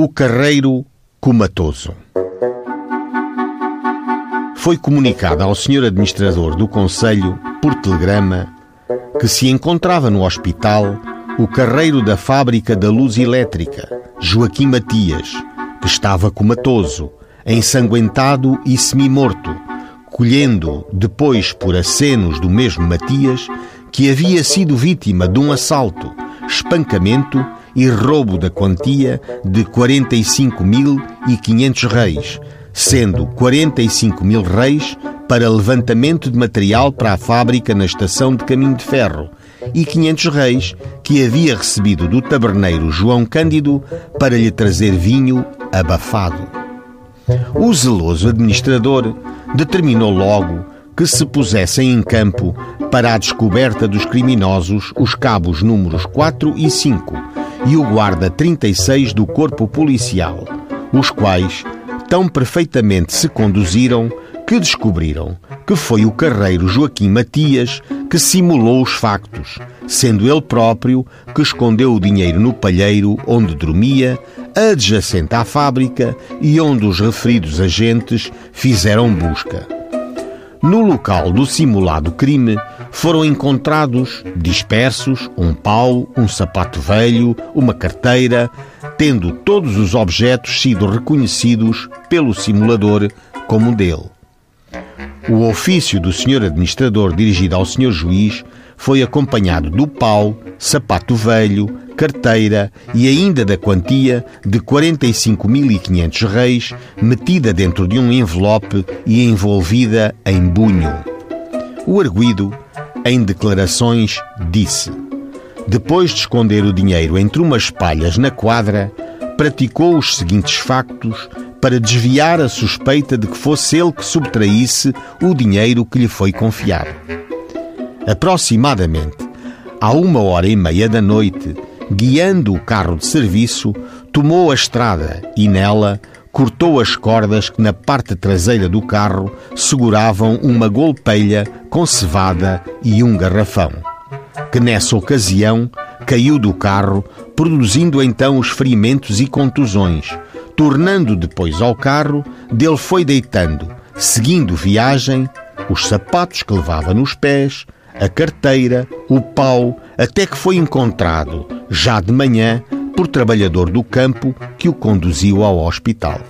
O carreiro comatoso. Foi comunicado ao senhor administrador do Conselho, por telegrama, que se encontrava no hospital o carreiro da fábrica da luz elétrica, Joaquim Matias, que estava comatoso, ensanguentado e semi-morto, colhendo depois por acenos do mesmo Matias que havia sido vítima de um assalto, espancamento e roubo da quantia de 45.500 reis, sendo 45 mil reis para levantamento de material para a fábrica na estação de caminho de ferro e 500 reis que havia recebido do taberneiro João Cândido para lhe trazer vinho abafado. O zeloso administrador determinou logo que se pusessem em campo para a descoberta dos criminosos os cabos números 4 e 5 e o guarda 36 do corpo policial, os quais tão perfeitamente se conduziram que descobriram que foi o carreiro Joaquim Matias que simulou os factos, sendo ele próprio que escondeu o dinheiro no palheiro onde dormia, adjacente à fábrica e onde os referidos agentes fizeram busca. No local do simulado crime foram encontrados dispersos um pau, um sapato velho, uma carteira, tendo todos os objetos sido reconhecidos pelo simulador como dele. O ofício do senhor administrador dirigido ao senhor juiz foi acompanhado do pau, sapato velho, carteira e ainda da quantia de 45.500 reis metida dentro de um envelope e envolvida em bunho. O arguído, em declarações, disse: Depois de esconder o dinheiro entre umas palhas na quadra, praticou os seguintes factos para desviar a suspeita de que fosse ele que subtraísse o dinheiro que lhe foi confiado. Aproximadamente à uma hora e meia da noite, guiando o carro de serviço, tomou a estrada e nela cortou as cordas que na parte traseira do carro seguravam uma golpeilha com cevada e um garrafão, que nessa ocasião caiu do carro, produzindo então os ferimentos e contusões, tornando depois ao carro, dele foi deitando, seguindo viagem, os sapatos que levava nos pés, a carteira, o pau, até que foi encontrado, já de manhã, por trabalhador do campo que o conduziu ao hospital.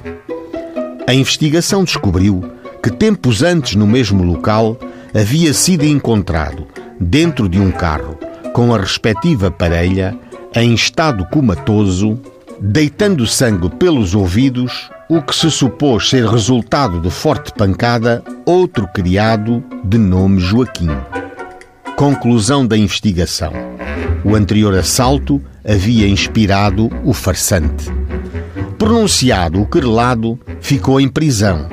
A investigação descobriu que tempos antes, no mesmo local, havia sido encontrado, dentro de um carro, com a respectiva parelha, em estado comatoso, deitando sangue pelos ouvidos, o que se supôs ser resultado de forte pancada, outro criado de nome Joaquim. Conclusão da investigação. O anterior assalto havia inspirado o farsante. Pronunciado o querelado, ficou em prisão.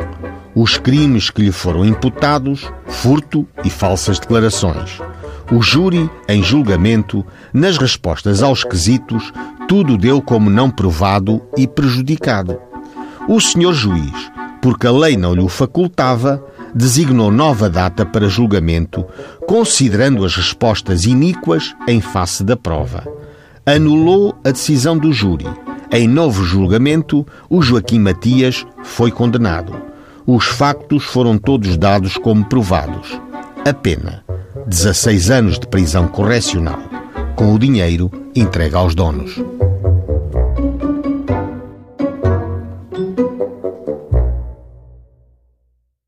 Os crimes que lhe foram imputados, furto e falsas declarações. O júri, em julgamento, nas respostas aos quesitos, tudo deu como não provado e prejudicado. O senhor juiz, porque a lei não lhe o facultava, designou nova data para julgamento, considerando as respostas iníquas em face da prova. Anulou a decisão do júri. Em novo julgamento, o Joaquim Matias foi condenado. Os factos foram todos dados como provados. A pena: 16 anos de prisão correcional com o dinheiro entregue aos donos.